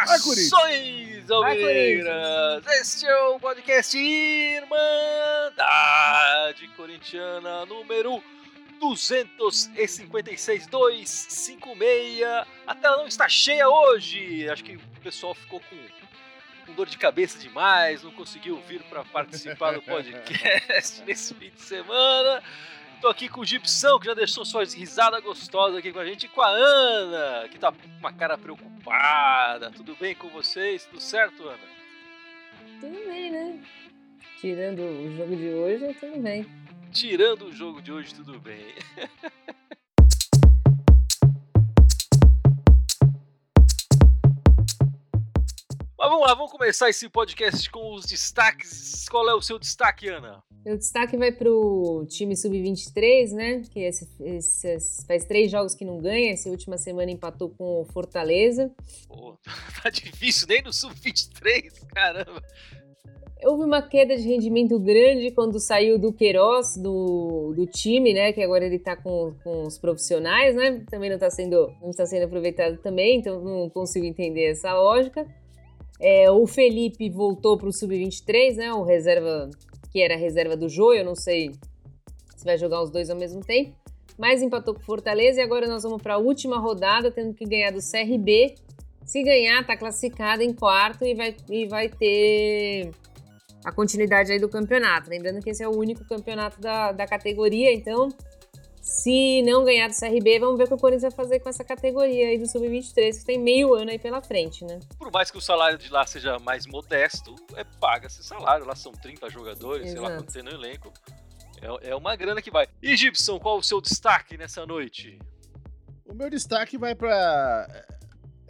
Saudações, Almeiras! Este é o podcast Irmandade Corintiana número 256 256. A tela não está cheia hoje. Acho que o pessoal ficou com, com dor de cabeça demais, não conseguiu vir para participar do podcast nesse fim de semana. Tô aqui com o Gibson, que já deixou sua risada gostosa aqui com a gente, e com a Ana, que tá com uma cara preocupada. Tudo bem com vocês? Tudo certo, Ana? Tudo bem, né? Tirando o jogo de hoje, tudo bem. Tirando o jogo de hoje, tudo bem. Mas vamos lá, vamos começar esse podcast com os destaques. Qual é o seu destaque, Ana? O destaque vai pro time sub-23, né? Que esse, esse, faz três jogos que não ganha. Essa última semana empatou com o Fortaleza. Pô, tá difícil nem no sub-23, caramba. Houve uma queda de rendimento grande quando saiu do Queiroz do, do time, né? Que agora ele tá com, com os profissionais, né? Também não tá sendo, não tá sendo aproveitado também, então não consigo entender essa lógica. É, o Felipe voltou para o Sub-23, né? O reserva, que era a reserva do Jô, eu não sei se vai jogar os dois ao mesmo tempo. Mas empatou com Fortaleza e agora nós vamos para a última rodada, tendo que ganhar do CRB. Se ganhar, tá classificado em quarto e vai, e vai ter a continuidade aí do campeonato. Lembrando que esse é o único campeonato da, da categoria, então se não ganhar do CRB, vamos ver o que o Corinthians vai fazer com essa categoria aí do Sub-23, que tem meio ano aí pela frente, né? Por mais que o salário de lá seja mais modesto, é paga esse salário. Lá são 30 jogadores, Exato. sei lá quanto tem no elenco. É, é uma grana que vai. E Gibson, qual o seu destaque nessa noite? O meu destaque vai para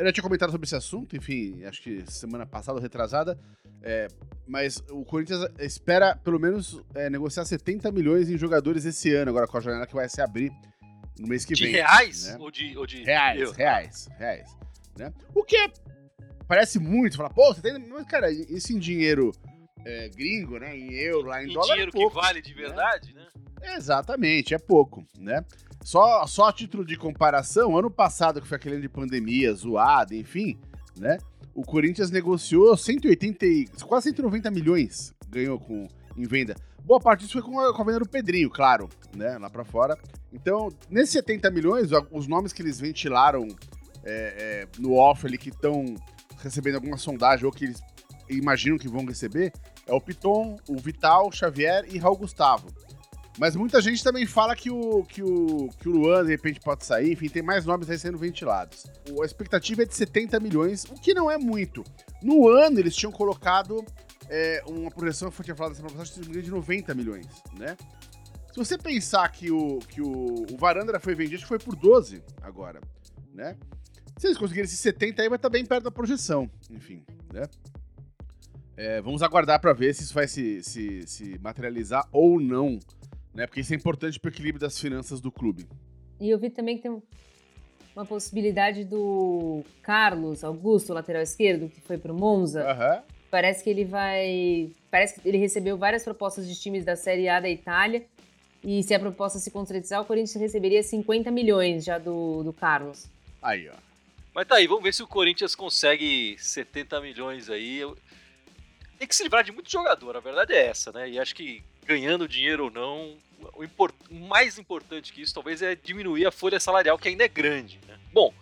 eu já tinha comentado sobre esse assunto, enfim, acho que semana passada ou retrasada. É, mas o Corinthians espera, pelo menos, é, negociar 70 milhões em jogadores esse ano, agora com a janela que vai se abrir no mês que de vem. De reais? Né? Ou, de, ou de. Reais, eu. reais, reais. Né? O que é, parece muito, fala, pô, 70 milhões, cara, isso em dinheiro é, gringo, né? Em euro, lá em, em dólar. É dinheiro é pouco, que vale de né? verdade, né? né? Exatamente, é pouco, né? Só, só a título de comparação, ano passado, que foi aquele ano de pandemia, zoado, enfim, né? O Corinthians negociou 180 quase 190 milhões ganhou com, em venda. Boa parte disso foi com a, com a venda do Pedrinho, claro, né? Lá para fora. Então, nesses 70 milhões, os nomes que eles ventilaram é, é, no off ali que estão recebendo alguma sondagem ou que eles imaginam que vão receber é o Piton, o Vital, Xavier e Raul Gustavo. Mas muita gente também fala que o, que o, que o Luan, de repente, pode sair. Enfim, tem mais nomes aí sendo ventilados. A expectativa é de 70 milhões, o que não é muito. No ano, eles tinham colocado é, uma projeção, eu tinha falado semana passada, de 90 milhões, né? Se você pensar que o, que o, o Varandra foi vendido, acho que foi por 12 agora, né? Se eles conseguirem esses 70 aí, vai estar bem perto da projeção, enfim, né? É, vamos aguardar para ver se isso vai se, se, se materializar ou não né? Porque isso é importante para o equilíbrio das finanças do clube. E eu vi também que tem uma possibilidade do Carlos Augusto, lateral esquerdo, que foi para o Monza. Uhum. Parece que ele vai. Parece que ele recebeu várias propostas de times da Série A da Itália. E se a proposta se concretizar, o Corinthians receberia 50 milhões já do, do Carlos. Aí, ó. Mas tá aí, vamos ver se o Corinthians consegue 70 milhões aí. Tem que se livrar de muito jogador, a verdade é essa, né? E acho que ganhando dinheiro ou não, o, import, mais importante que isso talvez é diminuir a folha salarial, que ainda é grande. Né? Bom,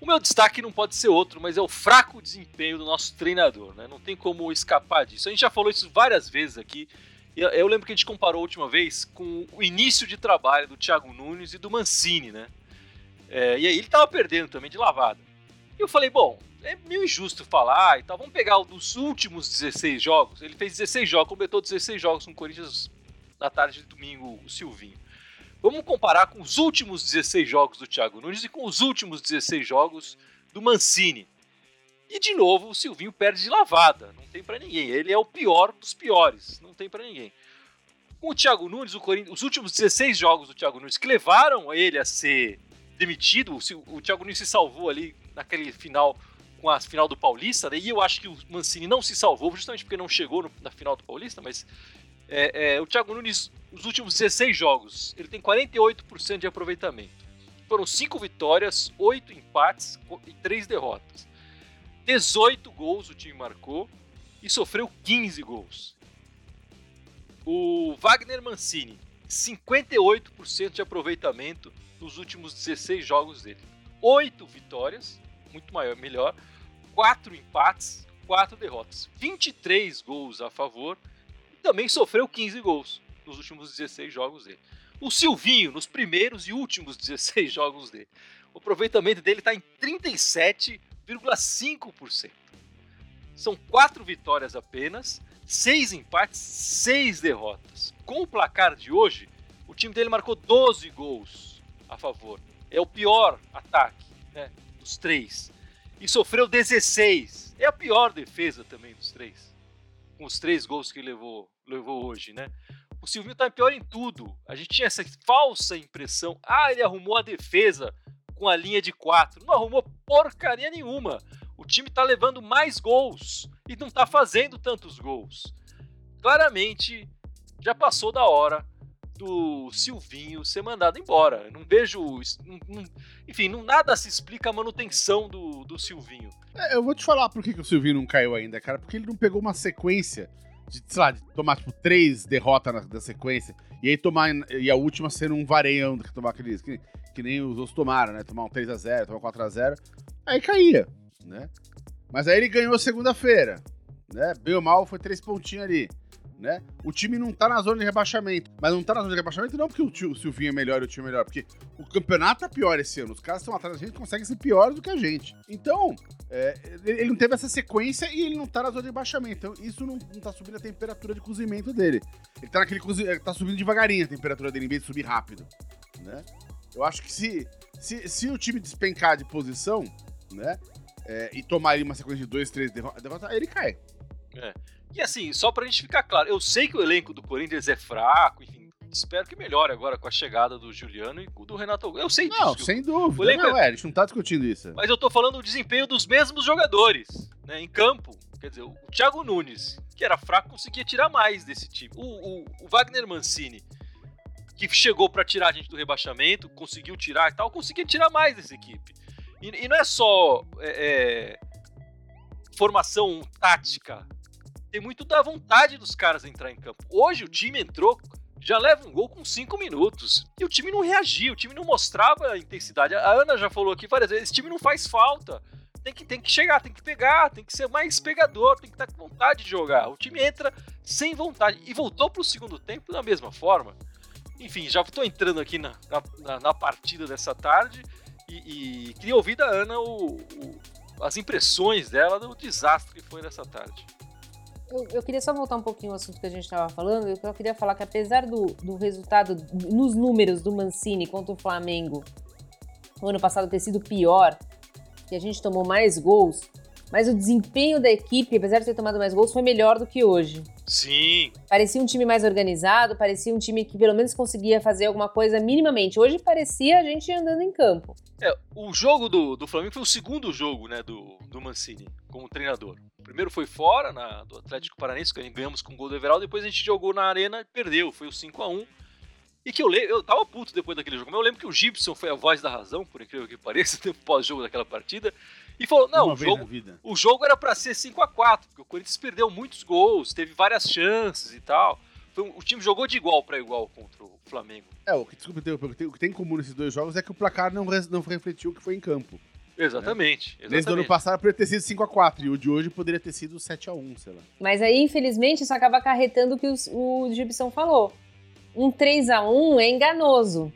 o meu destaque não pode ser outro, mas é o fraco desempenho do nosso treinador. Né? Não tem como escapar disso. A gente já falou isso várias vezes aqui. Eu, lembro que a gente comparou a última vez com o início de trabalho do Thiago Nunes e do Mancini, né? É, e aí ele tava perdendo também de lavada. E eu falei, bom, é meio injusto falar e tal. Vamos pegar o dos últimos 16 jogos. Ele fez 16 jogos, completou 16 jogos com o Corinthians na tarde de domingo, o Silvinho. Vamos comparar com os últimos 16 jogos do Thiago Nunes e com os últimos 16 jogos do Mancini. E de novo, o Silvinho perde de lavada, não tem para ninguém. Ele é o pior dos piores, não tem para ninguém. Com o Thiago Nunes, o os últimos 16 jogos do Thiago Nunes que levaram ele a ser demitido, o Thiago Nunes se salvou ali naquele final com a final do Paulista, né? e eu acho que o Mancini não se salvou, justamente porque não chegou no, na final do Paulista, mas é, é, o Thiago Nunes, nos últimos 16 jogos, ele tem 48% de aproveitamento. Foram 5 vitórias, 8 empates e 3 derrotas. 18 gols o time marcou e sofreu 15 gols. O Wagner Mancini, 58% de aproveitamento nos últimos 16 jogos dele. 8 vitórias, muito maior, melhor, 4 empates, 4 derrotas. 23 gols a favor e também sofreu 15 gols nos últimos 16 jogos dele. O Silvinho, nos primeiros e últimos 16 jogos dele, o aproveitamento dele está em 37,5%. São quatro vitórias apenas, seis empates, seis derrotas. Com o placar de hoje, o time dele marcou 12 gols a favor. É o pior ataque né, dos três. E sofreu 16. É a pior defesa também dos três. Com os três gols que levou, levou hoje, né? O Silvinho tá pior em tudo. A gente tinha essa falsa impressão. Ah, ele arrumou a defesa com a linha de quatro. Não arrumou porcaria nenhuma. O time tá levando mais gols e não tá fazendo tantos gols. Claramente, já passou da hora do Silvinho ser mandado embora. Não vejo. Não, enfim, não, nada se explica a manutenção do, do Silvinho. É, eu vou te falar por que, que o Silvinho não caiu ainda, cara. Porque ele não pegou uma sequência de, sei lá, de tomar, tipo, três derrotas na, na sequência, e aí tomar, e a última sendo um vareião, que tomar aqueles, que, que nem os outros tomaram, né? Tomar um 3x0, tomar um 4x0, aí caía, né? Mas aí ele ganhou segunda-feira, né? Bem ou mal, foi três pontinhos ali né? O time não tá na zona de rebaixamento. Mas não tá na zona de rebaixamento não porque o, tio, o Silvinho é melhor e o time é melhor, porque o campeonato tá pior esse ano. Os caras estão atrás da gente conseguem ser piores do que a gente. Então, é, ele não teve essa sequência e ele não tá na zona de rebaixamento. Então, isso não, não tá subindo a temperatura de cozimento dele. Ele tá naquele ele tá subindo devagarinho a temperatura dele, em vez de subir rápido, né? Eu acho que se, se, se o time despencar de posição, né? É, e tomar ali uma sequência de dois, três derrotas, ele cai. É. E assim, só pra gente ficar claro, eu sei que o elenco do Corinthians é fraco, enfim, espero que melhore agora com a chegada do Juliano e do Renato Eu sei disso. Não, sem dúvida. Elenco não, é... a gente não tá discutindo isso. Mas eu tô falando do desempenho dos mesmos jogadores, né, em campo. Quer dizer, o Thiago Nunes, que era fraco, conseguia tirar mais desse time. O, o, o Wagner Mancini, que chegou para tirar a gente do rebaixamento, conseguiu tirar e tal, conseguia tirar mais dessa equipe. E, e não é só é, é, formação tática tem muito da vontade dos caras entrar em campo. Hoje o time entrou, já leva um gol com 5 minutos. E o time não reagia, o time não mostrava a intensidade. A Ana já falou aqui várias vezes: esse time não faz falta. Tem que, tem que chegar, tem que pegar, tem que ser mais pegador, tem que estar com vontade de jogar. O time entra sem vontade. E voltou para o segundo tempo da mesma forma. Enfim, já estou entrando aqui na, na, na, partida dessa tarde e, e, queria ouvir da Ana o, o, as impressões dela do desastre que foi nessa tarde. Eu, eu, queria só voltar um pouquinho ao assunto que a gente estava falando. Eu queria falar que apesar do, do resultado, nos números do Mancini contra o Flamengo, o ano passado ter sido pior, que a gente tomou mais gols, mas o desempenho da equipe, apesar de ter tomado mais gols, foi melhor do que hoje. Sim. Parecia um time mais organizado, parecia um time que pelo menos conseguia fazer alguma coisa minimamente. Hoje parecia a gente andando em campo. É, o jogo do, do Flamengo foi o segundo jogo, né, do, do Mancini como treinador. O primeiro foi fora, na, do Atlético Paranaense, que ganhamos com o gol do Everaldo, depois a gente jogou na arena e perdeu, foi o 5 a 1 e que eu lembro, eu tava puto depois daquele jogo, mas eu lembro que o Gibson foi a voz da razão, por incrível que pareça, no pós-jogo daquela partida, e falou: não, o jogo, o jogo era para ser 5 a 4 porque o Corinthians perdeu muitos gols, teve várias chances e tal. O time jogou de igual para igual contra o Flamengo. É, o que, desculpa, o que tem em comum nesses dois jogos é que o placar não, não refletiu o que foi em campo. Exatamente. Né? exatamente. Desde o ano passado poderia ter sido 5x4 e o de hoje poderia ter sido 7x1, sei lá. Mas aí, infelizmente, isso acaba acarretando o que os, o Gibson falou. Um 3x1 é enganoso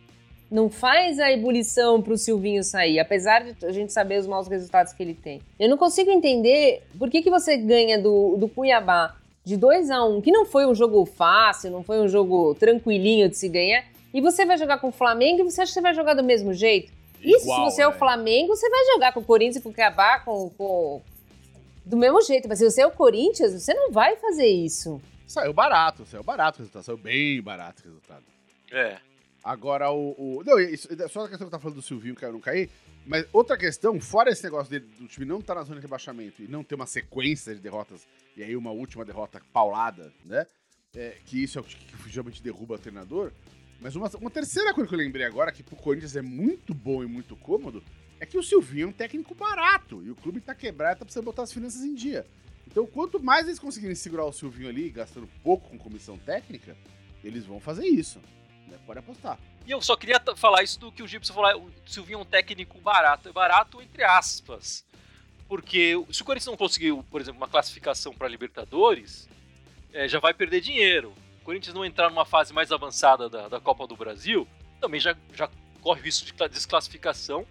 não faz a ebulição para o Silvinho sair, apesar de a gente saber os maus resultados que ele tem. Eu não consigo entender por que, que você ganha do, do Cuiabá de 2 a 1 um, que não foi um jogo fácil, não foi um jogo tranquilinho de se ganhar, e você vai jogar com o Flamengo e você acha que você vai jogar do mesmo jeito? Isso, se você é o né? Flamengo, você vai jogar com o Corinthians e com o Cuiabá com, com... do mesmo jeito, mas se você é o Corinthians, você não vai fazer isso. Saiu barato, saiu barato o resultado, saiu bem barato o resultado. É. Agora, o. o não, isso, só a questão que tá falando do Silvinho cair ou não cair. Mas outra questão, fora esse negócio dele, do time não estar tá na zona de rebaixamento e não ter uma sequência de derrotas, e aí uma última derrota paulada, né? É, que isso é o que, que geralmente derruba o treinador. Mas uma, uma terceira coisa que eu lembrei agora, que pro Corinthians é muito bom e muito cômodo, é que o Silvinho é um técnico barato. E o clube tá quebrado, tá precisando botar as finanças em dia. Então, quanto mais eles conseguirem segurar o Silvinho ali, gastando pouco com comissão técnica, eles vão fazer isso. Né? Pode apostar. E eu só queria falar isso do que o Gibson falou. O Silvinho é um técnico barato. É barato entre aspas. Porque se o Corinthians não conseguiu, por exemplo, uma classificação para Libertadores, é, já vai perder dinheiro. O Corinthians não entrar numa fase mais avançada da, da Copa do Brasil, também já, já corre o risco de desclassificação,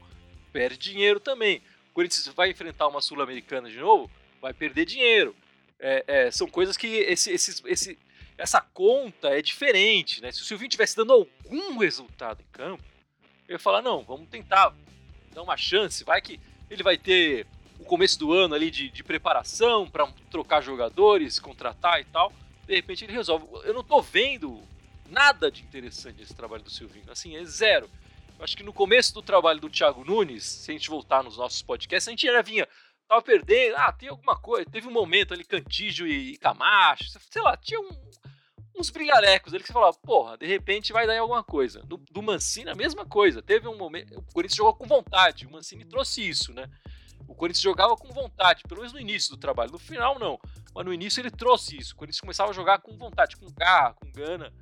perde dinheiro também. O Corinthians vai enfrentar uma Sul-Americana de novo, vai perder dinheiro. É, é, são coisas que esse, esse, esse, essa conta é diferente, né? Se o Silvinho tivesse dando algum resultado em campo, eu ia falar, não, vamos tentar dar uma chance, vai que ele vai ter o começo do ano ali de, de preparação para trocar jogadores, contratar e tal. De repente ele resolve. Eu não tô vendo nada de interessante nesse trabalho do Silvinho. Assim, é zero. Eu acho que no começo do trabalho do Thiago Nunes, se a gente voltar nos nossos podcasts, a gente já vinha, tava perdendo, ah, tem alguma coisa. Teve um momento ali, Cantígio e Camacho, sei lá, tinha um, uns brilharecos ali que você falava, porra, de repente vai dar em alguma coisa. Do, do Mancini, a mesma coisa. Teve um momento, o Corinthians jogou com vontade, o Mancini trouxe isso, né? O Corinthians jogava com vontade, pelo menos no início do trabalho. No final, não. Mas no início ele trouxe isso. O Corinthians começava a jogar com vontade, com garra, com gana.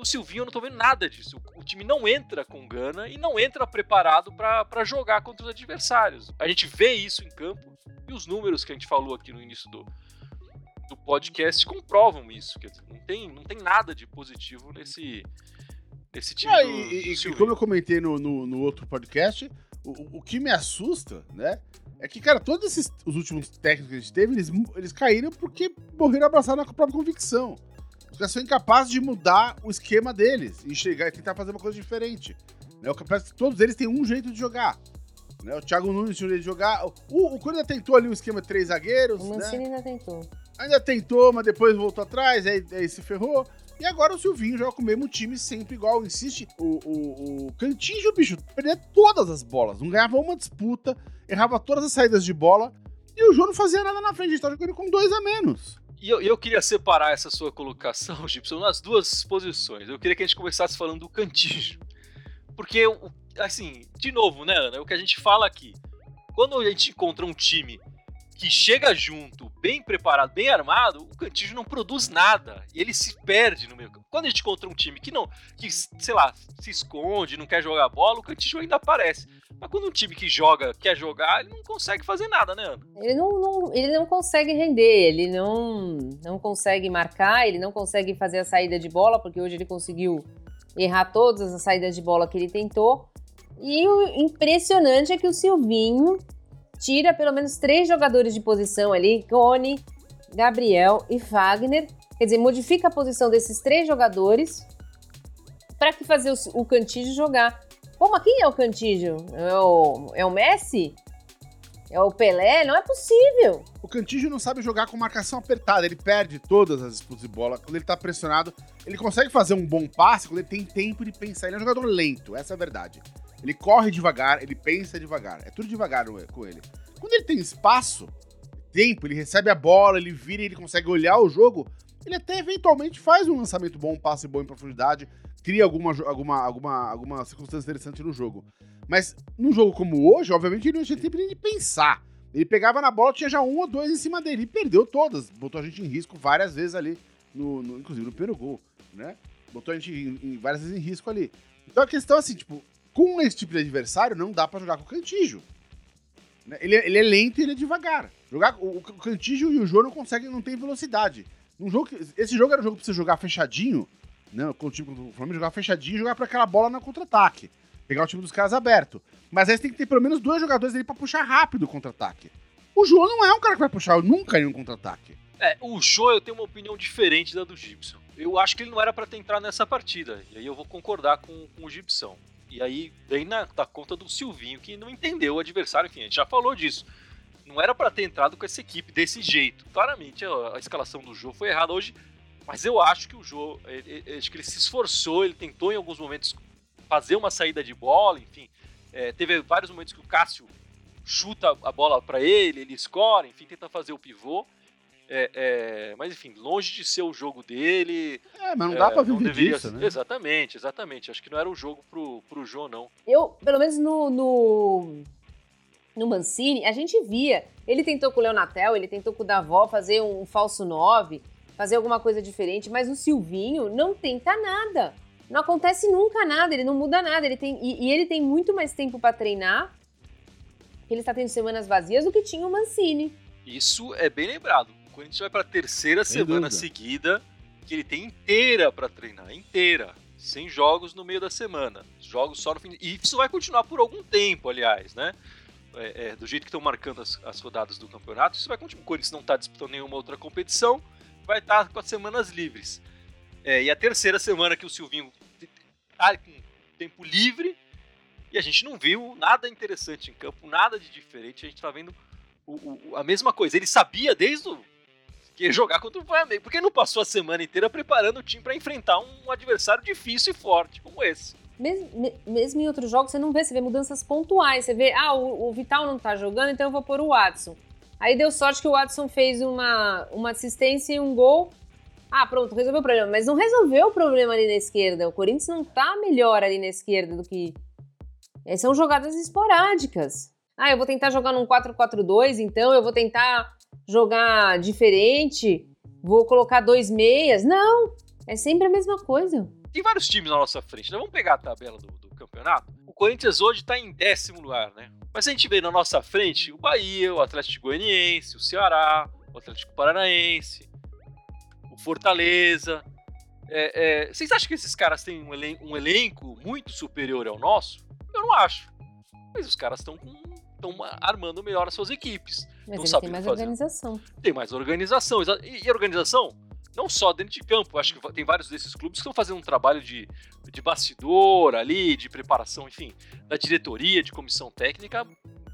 No Silvinho eu não tô vendo nada disso. O, time não entra com gana e não entra preparado para jogar contra os adversários. A gente vê isso em campo e os números que a gente falou aqui no início do, do podcast comprovam isso. Quer dizer, não tem, não tem nada de positivo nesse, nesse time. Ah, do, e, do e como eu comentei no, no, no outro podcast, o, o que me assusta, né? É que, cara, todos esses os últimos técnicos que a gente teve, eles, eles caíram porque morreram abraçados na própria convicção. Caras são incapazes de mudar o esquema deles, enxergar e tentar fazer uma coisa diferente. Né? O todos eles têm um jeito de jogar. Né? O Thiago Nunes tinha um jeito de jogar. O, o Corinthians tentou ali um esquema de três zagueiros. O Mancini né? ainda tentou. Ainda tentou, mas depois voltou atrás, aí, aí se ferrou. E agora o Silvinho joga com o mesmo time sempre igual. Insiste. O, o, o Cantinho, bicho, perdia todas as bolas. Não ganhava uma disputa, errava todas as saídas de bola. E o João não fazia nada na frente. A gente tava jogando com dois a menos. E eu, eu queria separar essa sua colocação, Gibson, nas duas posições. Eu queria que a gente começasse falando do Cantinho. Porque, assim, de novo, né, Ana? É o que a gente fala aqui. Quando a gente encontra um time que chega junto, bem preparado, bem armado, o Cantígio não produz nada. E ele se perde no meio. Quando a gente encontra um time que não, que, sei lá, se esconde, não quer jogar bola, o Cantígio ainda aparece. Mas quando um time que joga, quer jogar, ele não consegue fazer nada, né, Ana? Ele não, não, ele não consegue render, ele não, não consegue marcar, ele não consegue fazer a saída de bola, porque hoje ele conseguiu errar todas as saídas de bola que ele tentou. E o impressionante é que o Silvinho tira pelo menos três jogadores de posição ali, Cone, Gabriel e Wagner. Quer dizer, modifica a posição desses três jogadores para que fazer o, o Cantígio jogar. Pô, mas quem é o Cantígio? É o, é o Messi? É o Pelé? Não é possível. O Cantígio não sabe jogar com marcação apertada. Ele perde todas as disputas de bola. Quando ele tá pressionado, ele consegue fazer um bom passe quando ele tem tempo de pensar. Ele é um jogador lento, essa é a verdade. Ele corre devagar, ele pensa devagar. É tudo devagar com ele. Quando ele tem espaço, tempo, ele recebe a bola, ele vira ele consegue olhar o jogo, ele até eventualmente faz um lançamento bom, um passe bom em profundidade, cria alguma, alguma, alguma, alguma circunstância interessante no jogo. Mas num jogo como hoje, obviamente, ele não tinha tempo nem de pensar. Ele pegava na bola, tinha já um ou dois em cima dele e perdeu todas. Botou a gente em risco várias vezes ali, no, no inclusive no primeiro gol, né? Botou a gente em, em, várias vezes em risco ali. Então a questão é assim, tipo, com esse tipo de adversário, não dá para jogar com o Cantijo. Né? Ele, é, ele é lento e ele é devagar. Jogar, o, o Cantijo e o Jô não conseguem, não tem velocidade. Um jogo, esse jogo era um jogo pra você jogar fechadinho, né? Com o time do Flamengo jogar fechadinho e jogar pra aquela bola na contra-ataque. Pegar o time dos caras aberto. Mas aí você tem que ter pelo menos dois jogadores ali pra puxar rápido o contra-ataque. O Jô não é um cara que vai puxar nunca em um contra-ataque. É, o Jô eu tenho uma opinião diferente da do Gibson. Eu acho que ele não era para ter entrado nessa partida. E aí eu vou concordar com, com o Gibson. E aí vem na, na conta do Silvinho, que não entendeu o adversário, enfim, a gente já falou disso. Não era para ter entrado com essa equipe desse jeito. Claramente a, a escalação do jogo foi errada hoje, mas eu acho que o jogo, acho que ele se esforçou, ele tentou em alguns momentos fazer uma saída de bola, enfim, É, teve vários momentos que o Cássio chuta a bola para ele, ele escora, enfim, tenta fazer o pivô. É, é, mas enfim, longe de ser o jogo dele. É, mas não dá é, pra viver deveria, disso, né? Exatamente, exatamente. Acho que não era o jogo pro, pro João, não. Eu, pelo menos no, no, no Mancini, a gente via. Ele tentou com o Leonatel, ele tentou com o Davó fazer um falso 9, fazer alguma coisa diferente, mas o Silvinho não tenta nada. Não acontece nunca nada, ele não muda nada. Ele tem, e, e ele tem muito mais tempo para treinar, ele está tendo semanas vazias, do que tinha o Mancini. Isso é bem lembrado. O Corinthians vai para a terceira Sem semana dúvida. seguida que ele tem inteira para treinar, inteira. Sem jogos no meio da semana. Jogos só no fim. E isso vai continuar por algum tempo, aliás, né? É, é, do jeito que estão marcando as, as, rodadas do campeonato, isso vai continuar. O Corinthians não está disputando nenhuma outra competição, vai estar tá com as semanas livres. É, e a terceira semana que o Silvinho está com tempo livre e a gente não viu nada interessante em campo, nada de diferente. A gente está vendo o, o, a mesma coisa. Ele sabia desde o que jogar contra o Flamengo, porque não passou a semana inteira preparando o time para enfrentar um adversário difícil e forte como esse. Mesmo, mesmo, em outros jogos, você não vê, você vê mudanças pontuais. Você vê, ah, o, o Vital não tá jogando, então eu vou pôr o Watson. Aí deu sorte que o Watson fez uma, uma assistência e um gol. Ah, pronto, resolveu o problema. Mas não resolveu o problema ali na esquerda. O Corinthians não tá melhor ali na esquerda do que. São jogadas esporádicas. Ah, eu vou tentar jogar num 4-4-2, então eu vou tentar jogar diferente, vou colocar dois meias. Não, é sempre a mesma coisa. Tem vários times na nossa frente, né? Vamos pegar a tabela do, do campeonato. O Corinthians hoje está em décimo lugar, né? Mas a gente vê na nossa frente o Bahia, o Atlético Goianiense, o Ceará, o Atlético Paranaense, o Fortaleza. É, é, vocês acham que esses caras têm um, um elenco muito superior ao nosso? Eu não acho. Mas os caras estão armando melhor as suas equipes. Mas não tem mais fazer. organização. Tem mais organização. E, e organização não só dentro de campo, acho que tem vários desses clubes que estão fazendo um trabalho de, de bastidor ali, de preparação, enfim, da diretoria, de comissão técnica,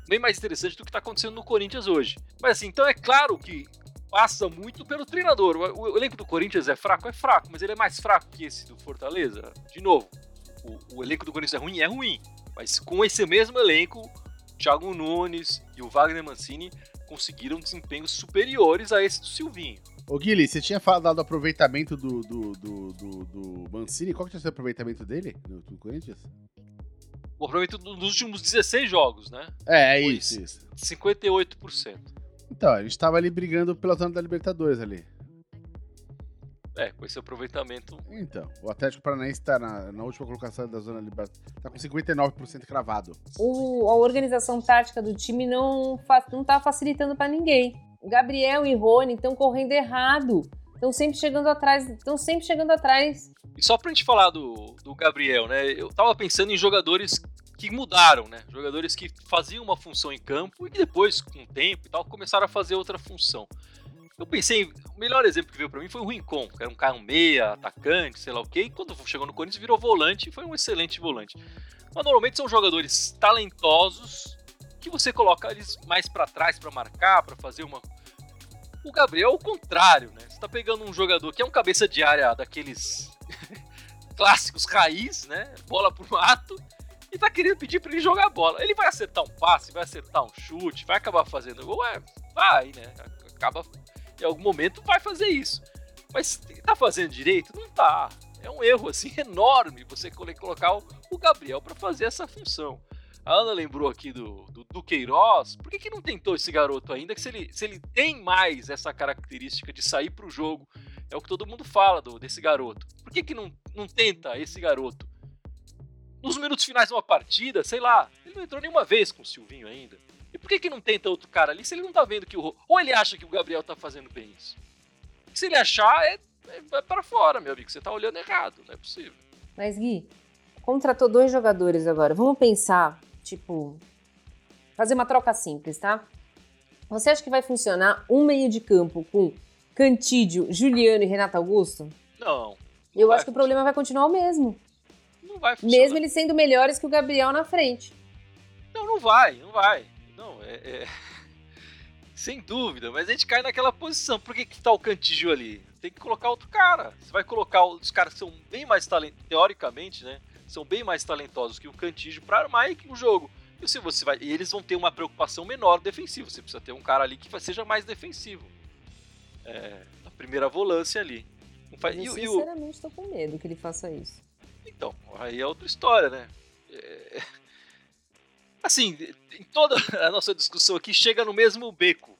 bem mais interessante do que está acontecendo no Corinthians hoje. Mas assim, então é claro que passa muito pelo treinador. O, o, elenco do Corinthians é fraco? É fraco, mas ele é mais fraco que esse do Fortaleza? De novo, o, o elenco do Corinthians é ruim? É ruim. Mas com esse mesmo elenco, Thiago Nunes e o Wagner Mancini conseguiram desempenhos superiores a esse do Silvinho. Ô Guilherme, você tinha falado do aproveitamento do, do, do, do, do Mancini. Qual que tinha sido o aproveitamento dele no, no Corinthians? O aproveitamento dos últimos 16 jogos, né? É, é isso, isso. 58%. Então, a gente tava ali brigando pela zona da Libertadores ali. É, com esse aproveitamento. Então, o Atlético Paranaense tá na, na última colocação da zona da Libertadores. Tá com 59% cravado. O, a organização tática do time não, não tá facilitando para ninguém. Gabriel e Rony estão correndo errado. Estão sempre chegando atrás. Estão sempre chegando atrás. E só pra gente falar do, do Gabriel, né? Eu tava pensando em jogadores que mudaram, né? Jogadores que faziam uma função em campo e que depois, com o tempo e tal, começaram a fazer outra função. Eu pensei, o melhor exemplo que veio para mim foi o Rincon, que era um cara um meia, atacante, sei lá o quê, e quando chegou no Corinthians virou volante e foi um excelente volante. Mas normalmente são jogadores talentosos que você coloca eles mais para trás para marcar, para fazer uma o Gabriel é o contrário, né? Você tá pegando um jogador que é um cabeça de área daqueles clássicos raiz, né? Bola pro mato, e tá querendo pedir para ele jogar a bola. Ele vai acertar um passe, vai acertar um chute, vai acabar fazendo gol, é, vai, né? Acaba em algum momento vai fazer isso. Mas tá fazendo direito? Não tá. É um erro assim enorme você colocar o Gabriel para fazer essa função. A Ana lembrou aqui do, do, do Queiroz. Por que, que não tentou esse garoto ainda? Que se ele, se ele tem mais essa característica de sair para o jogo, é o que todo mundo fala do, desse garoto. Por que, que não, não tenta esse garoto? Nos minutos finais de uma partida, sei lá, ele não entrou nenhuma vez com o Silvinho ainda. Por que, que não tenta outro cara ali se ele não tá vendo que o. Ou ele acha que o Gabriel tá fazendo bem isso? Se ele achar, é, é, para fora, meu amigo. Você tá olhando errado, não é possível. Mas, Gui, contratou dois jogadores agora. Vamos pensar Tipo, fazer uma troca simples, tá? Você acha que vai funcionar um meio de campo com Cantídio, Juliano e Renato Augusto? Não. não Eu acho que o problema vai continuar o mesmo. Não vai funcionar. Mesmo eles sendo melhores que o Gabriel na frente. Não, não vai, não vai. Não, é, é... Sem dúvida, mas a gente cai naquela posição. Por que, que tá o Cantígio ali? Tem que colocar outro cara. Você vai colocar os caras que são bem mais talentosos, teoricamente, né? são bem mais talentosos que o Cantígio para armar o jogo. E se você vai, e eles vão ter uma preocupação menor defensiva. Você precisa ter um cara ali que seja mais defensivo. É, na primeira volância ali. Eu, sinceramente estou com medo que ele faça isso. Então, aí é outra história, né? É... Assim, em toda a nossa discussão aqui chega no mesmo beco.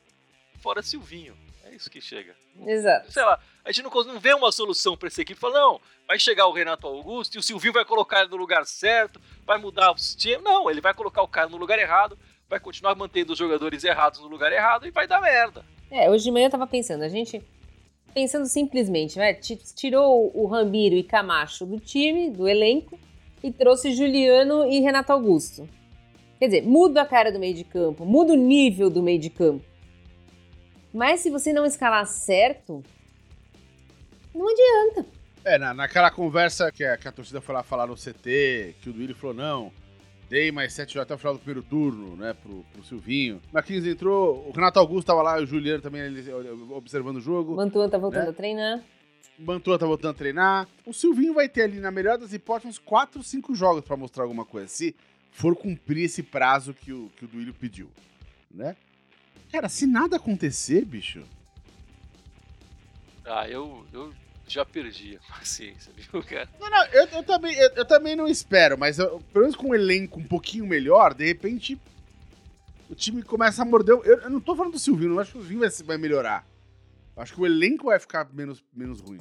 Fora Silvinho. É isso que chega. Exato. Sei lá, a gente não, não vê uma solução para essa equipe. Fala, não, vai chegar o Renato Augusto e o Silvinho vai colocar ele no lugar certo, vai mudar o sistema. Não, ele vai colocar o cara no lugar errado, vai continuar mantendo os jogadores errados no lugar errado e vai dar merda. É, hoje de manhã eu tava pensando, a gente pensando simplesmente, né? Tirou o Ramiro e Camacho do time, do elenco, e trouxe Juliano e Renato Augusto. Quer dizer, muda a cara do meio de campo, muda o nível do meio de campo. Mas se você não escalar certo, não adianta. É, na, naquela conversa que a, que a torcida foi lá falar no CT, que o Duílio falou, não, Dei mais sete jogos até o final do primeiro turno, né, pro, pro Silvinho. Marquinhos entrou, o Renato Augusto tava lá, o Juliano também observando o jogo. Mantua tá voltando né? a treinar. Mantua tá voltando a treinar. O Silvinho vai ter ali, na melhor das hipóteses, uns 4, 5 jogos para mostrar alguma coisa. Se for cumprir esse prazo que o, que o Duílio pediu, né? Cara, se nada acontecer, bicho... Ah, eu, eu já perdi a paciência, viu, cara? Não, não, eu, eu também, eu, eu, também não espero, mas eu, pelo menos com um elenco um pouquinho melhor, de repente o time começa a morder. Eu, eu não tô falando do Silvinho, não acho que o Silvinho vai, vai melhorar. Acho que o elenco vai ficar menos, menos ruim.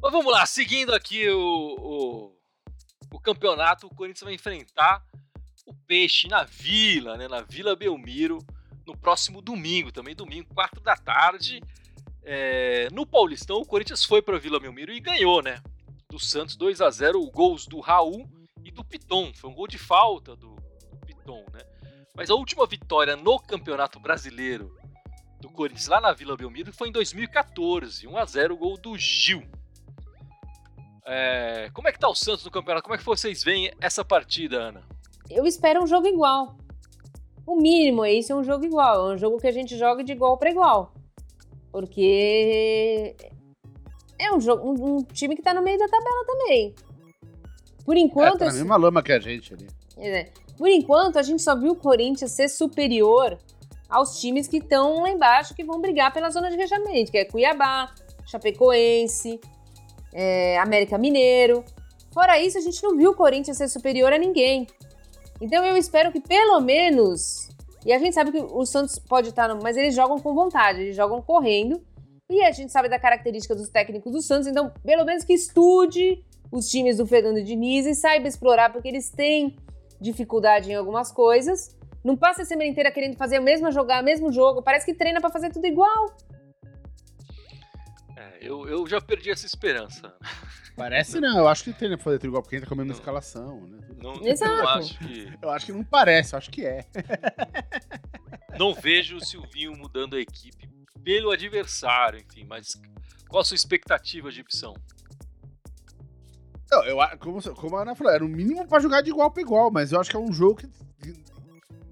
Mas vamos lá, seguindo aqui o, o, o campeonato, o Corinthians vai enfrentar o Peixe na Vila, né? Na Vila Belmiro, no próximo domingo, também domingo, 4 da tarde. É, no Paulistão, o Corinthians foi para Vila Belmiro e ganhou, né? Do Santos 2 a 0 gols do Raul e do Piton. Foi um gol de falta do, do Piton, né? Mas a última vitória no Campeonato Brasileiro do Corinthians lá na Vila Belmiro foi em 2014, 1 a 0 gol do Gil. É, como é que tá o Santos no campeonato? Como é que vocês veem essa partida, Ana? Eu espero um jogo igual. O mínimo é isso, é um jogo igual. É um jogo que a gente joga de igual para igual. Porque é um, jogo, um, um time que tá no meio da tabela também. Por enquanto. É, tá na mesma lama que a gente ali. É, por enquanto, a gente só viu o Corinthians ser superior aos times que estão lá embaixo, que vão brigar pela zona de rebaixamento, que é Cuiabá, Chapecoense, é, América Mineiro. Fora isso, a gente não viu o Corinthians ser superior a ninguém. Então eu espero que pelo menos e a gente sabe que o Santos pode estar, no, mas eles jogam com vontade, eles jogam correndo. E a gente sabe da característica dos técnicos do Santos, então pelo menos que estude os times do Fernando Diniz e saiba explorar, porque eles têm dificuldade em algumas coisas. Não passa a semana inteira querendo fazer a mesma jogar, o mesmo jogo, parece que treina para fazer tudo igual. É, eu, eu já perdi essa esperança. Parece não, eu acho que treina pra fazer igual, porque entra com a mesma escalação, né? Não, Exato. Eu acho que. Eu acho que não parece, eu acho que é. Não vejo o Silvinho mudando a equipe pelo adversário, enfim, mas qual a sua expectativa de opção? Não, eu, como, como a Ana falou, era o mínimo para jogar de igual para igual, mas eu acho que é um jogo que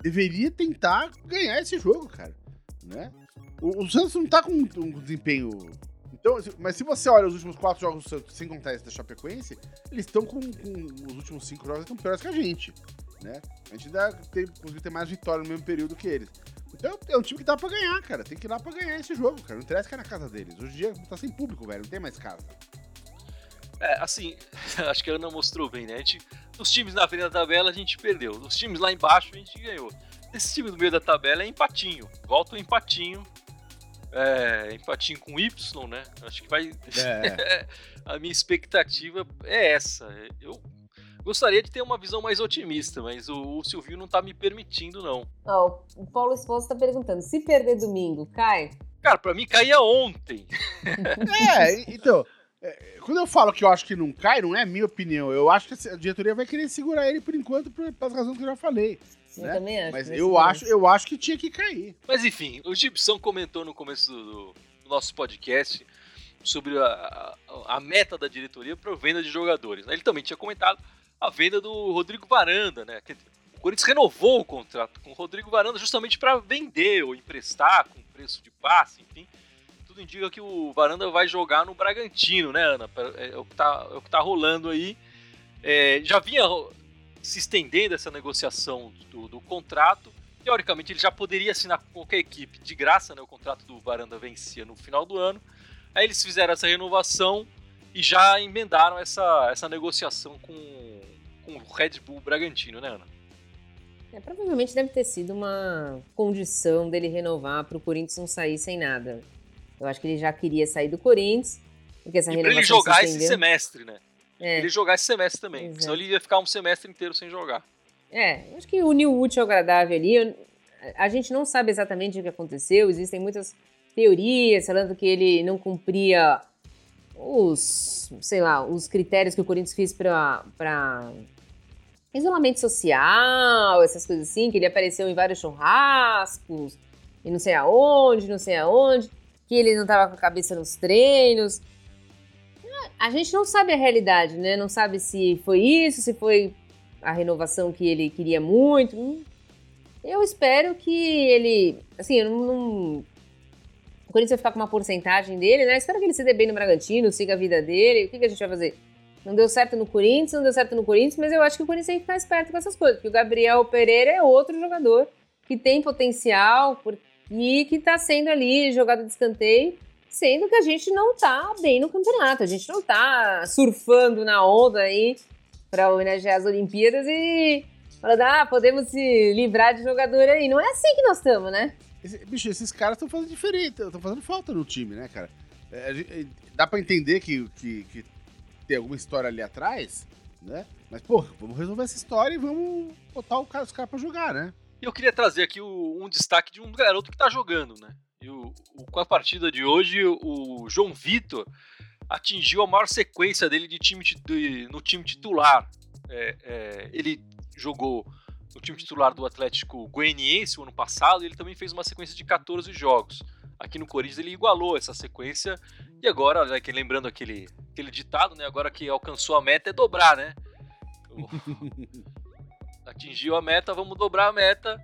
deveria tentar ganhar esse jogo, cara. Né? O, o Santos não tá com um, um desempenho então, mas se você olha os últimos quatro jogos do Santos, sem contar esse da Chapecoense, eles estão com, com, os últimos cinco jogos estão piores que a gente, né? A gente ainda tem, conseguiu ter mais vitória no mesmo período que eles. Então é um time que dá pra ganhar, cara. Tem que ir lá pra ganhar esse jogo, cara. Não interessa que é na casa deles. Hoje em dia tá sem público, velho. Não tem mais casa. É, assim, acho que a Ana mostrou bem, né? A gente, os times na frente da tabela a gente perdeu. Os times lá embaixo a gente ganhou. Esse time no meio da tabela é empatinho. Volta o empatinho é, empatinho com Y, né? Acho que vai. É. a minha expectativa é essa. Eu gostaria de ter uma visão mais otimista, mas o, o Silvio não tá me permitindo, não. Oh, o Paulo Esposo tá perguntando: se perder domingo, cai? Cara, pra mim caía ontem. é, então. É, quando eu falo que eu acho que não cai, não é minha opinião. Eu acho que a diretoria vai querer segurar ele por enquanto, pelas razões que eu já falei. Eu né? também acho. Mas eu acho, eu acho que tinha que cair. Mas enfim, o Gibson comentou no começo do, do nosso podcast sobre a, a, a meta da diretoria para venda de jogadores. Né? Ele também tinha comentado a venda do Rodrigo Varanda, né? O Corinthians renovou o contrato com o Rodrigo Varanda justamente para vender ou emprestar com preço de passe, enfim. Tudo indica que o Varanda vai jogar no Bragantino, né, Ana? É, é o que tá, é o que tá rolando aí. É, já vinha se estendendo essa negociação do, do, contrato. Teoricamente, ele já poderia assinar com qualquer equipe de graça, né? O contrato do Varanda vencia no final do ano. Aí eles fizeram essa renovação e já emendaram essa, essa negociação com, com o Red Bull Bragantino, né, Ana? É, provavelmente deve ter sido uma condição dele renovar para o Corinthians não sair sem nada. Eu acho que ele já queria sair do Corinthians, porque essa e renovação. Pra ele jogar esse semestre, né? É. Ele jogar esse semestre também. Exato. Senão ele ia ficar um semestre inteiro sem jogar. É, acho que uniu o útil ao agradável ali. A gente não sabe exatamente o que aconteceu, existem muitas teorias falando que ele não cumpria os, sei lá, os critérios que o Corinthians fez para isolamento social, essas coisas assim, que ele apareceu em vários churrascos e não sei aonde, não sei aonde, que ele não estava com a cabeça nos treinos. A gente não sabe a realidade, né? Não sabe se foi isso, se foi a renovação que ele queria muito. Eu espero que ele. Assim, eu não. não o Corinthians vai ficar com uma porcentagem dele, né? Espero que ele se dê bem no Bragantino, siga a vida dele. O que, que a gente vai fazer? Não deu certo no Corinthians, não deu certo no Corinthians, mas eu acho que o Corinthians tem que ficar esperto com essas coisas, porque o Gabriel Pereira é outro jogador que tem potencial e que está sendo ali jogado de escanteio, sendo que a gente não está bem no campeonato, a gente não está surfando na onda aí para homenagear as Olimpíadas e falando, ah, podemos se livrar de jogador aí. Não é assim que nós estamos, né? Esse, bicho, esses caras estão fazendo diferente, estão fazendo falta no time, né, cara? É, dá para entender que, que, que tem alguma história ali atrás, né? Mas, pô, vamos resolver essa história e vamos botar cara, os caras pra jogar, né? E eu queria trazer aqui o, um destaque de um garoto que tá jogando, né? E o, o, com a partida de hoje, o João Vitor atingiu a maior sequência dele de time de, no time titular. É, é, ele jogou no time titular do Atlético Goianiense o ano passado e ele também fez uma sequência de 14 jogos. Aqui no Corinthians ele igualou essa sequência e agora, né, lembrando aquele, aquele ditado, né? Agora que alcançou a meta é dobrar, né? Atingiu a meta, vamos dobrar a meta.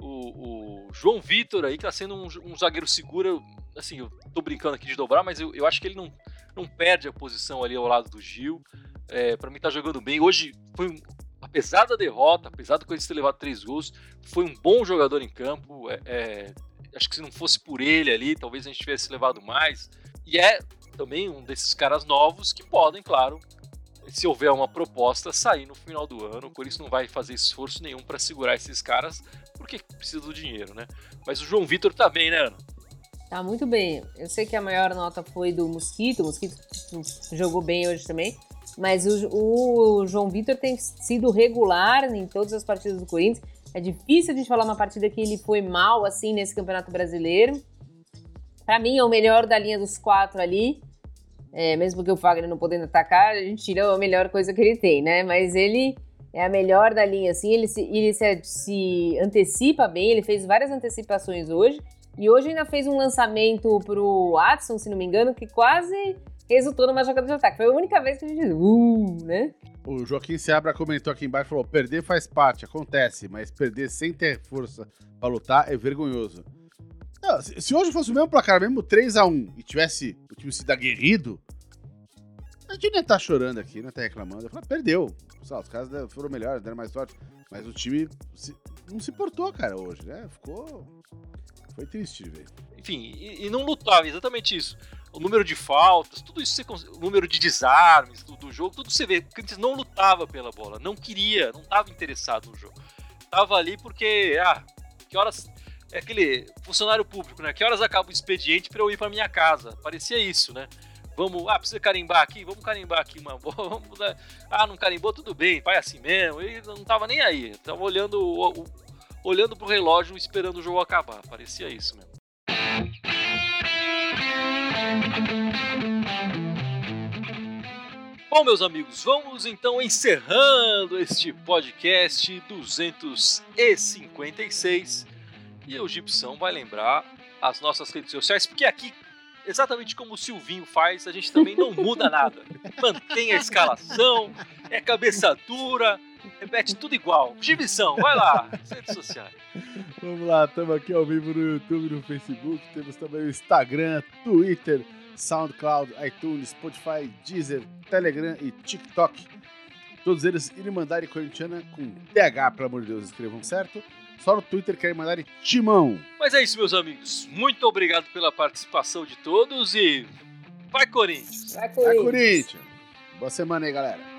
O, o João Vitor aí, que tá sendo um, um, zagueiro seguro. Assim, eu tô brincando aqui de dobrar, mas eu, eu acho que ele não, não perde a posição ali ao lado do Gil. É, para mim tá jogando bem. Hoje foi apesar da derrota, apesar do Corinthians ter levado três gols, foi um bom jogador em campo. É, é, acho que se não fosse por ele ali, talvez a gente tivesse levado mais. E é também um desses caras novos que podem, claro, se houver uma proposta, sair no final do ano. Por isso não vai fazer esforço nenhum para segurar esses caras, porque precisa do dinheiro, né? Mas o João Vitor tá bem, né, Ana? Tá muito bem. Eu sei que a maior nota foi do Mosquito, o Mosquito jogou bem hoje também. Mas o, o João Vitor tem sido regular em todas as partidas do Corinthians. É difícil a gente falar uma partida que ele foi mal assim nesse Campeonato Brasileiro. Para mim é o melhor da linha dos quatro ali. É, mesmo que o Fagner não podendo atacar, a gente tira a melhor coisa que ele tem, né? Mas ele é a melhor da linha, assim, ele se, ele se, se antecipa bem, ele fez várias antecipações hoje. E hoje ainda fez um lançamento pro Watson, se não me engano, que quase resultou numa jogada de ataque. Foi a única vez que a gente uh, né? O Joaquim Seabra comentou aqui embaixo, falou, perder faz parte, acontece, mas perder sem ter força para lutar é vergonhoso. Não, se, hoje fosse o mesmo placar, mesmo 3x1, e tivesse o time sido aguerrido, a gente não ia estar chorando aqui, não ia estar reclamando. Eu perdeu. os caras foram melhores, deram mais sorte. Mas o time se, não se portou, cara, hoje, né? Ficou. Foi triste, velho. Enfim, e, e, não lutava, exatamente isso. O número de faltas, tudo isso, o número de desarmes do, do jogo, tudo você vê. Porque antes não lutava pela bola, não queria, não estava interessado no jogo. Tava ali porque, ah, que horas é aquele funcionário público, né? Que horas acaba o expediente para eu ir para minha casa? Parecia isso, né? Vamos, ah, precisa carimbar aqui? Vamos carimbar aqui, mano. Vamos, ah, não carimbou, tudo bem, vai assim mesmo. E não tava nem aí. Tava olhando, o, o, olhando pro relógio, esperando o jogo acabar. Parecia isso mesmo. Bom, meus amigos, vamos então encerrando este podcast 256. E o Gibson vai lembrar as nossas redes sociais, porque aqui, exatamente como o Silvinho faz, a gente também não muda nada. Mantém a escalação, é cabeça dura, repete tudo igual. Gibson, vai lá, redes sociais. Vamos lá, estamos aqui ao vivo no YouTube, no Facebook, temos também o Instagram, Twitter, SoundCloud, iTunes, Spotify, Deezer, Telegram e TikTok Todos eles Irmandade Corintiana com TH, pelo amor de Deus, escrevam certo. Só no Twitter que é Irmandade Timão. Mas é isso, meus amigos. Muito obrigado pela participação de todos e vai Corinthians! Vai, Vai, Corinthians. Corinthians! Boa semana aí, galera.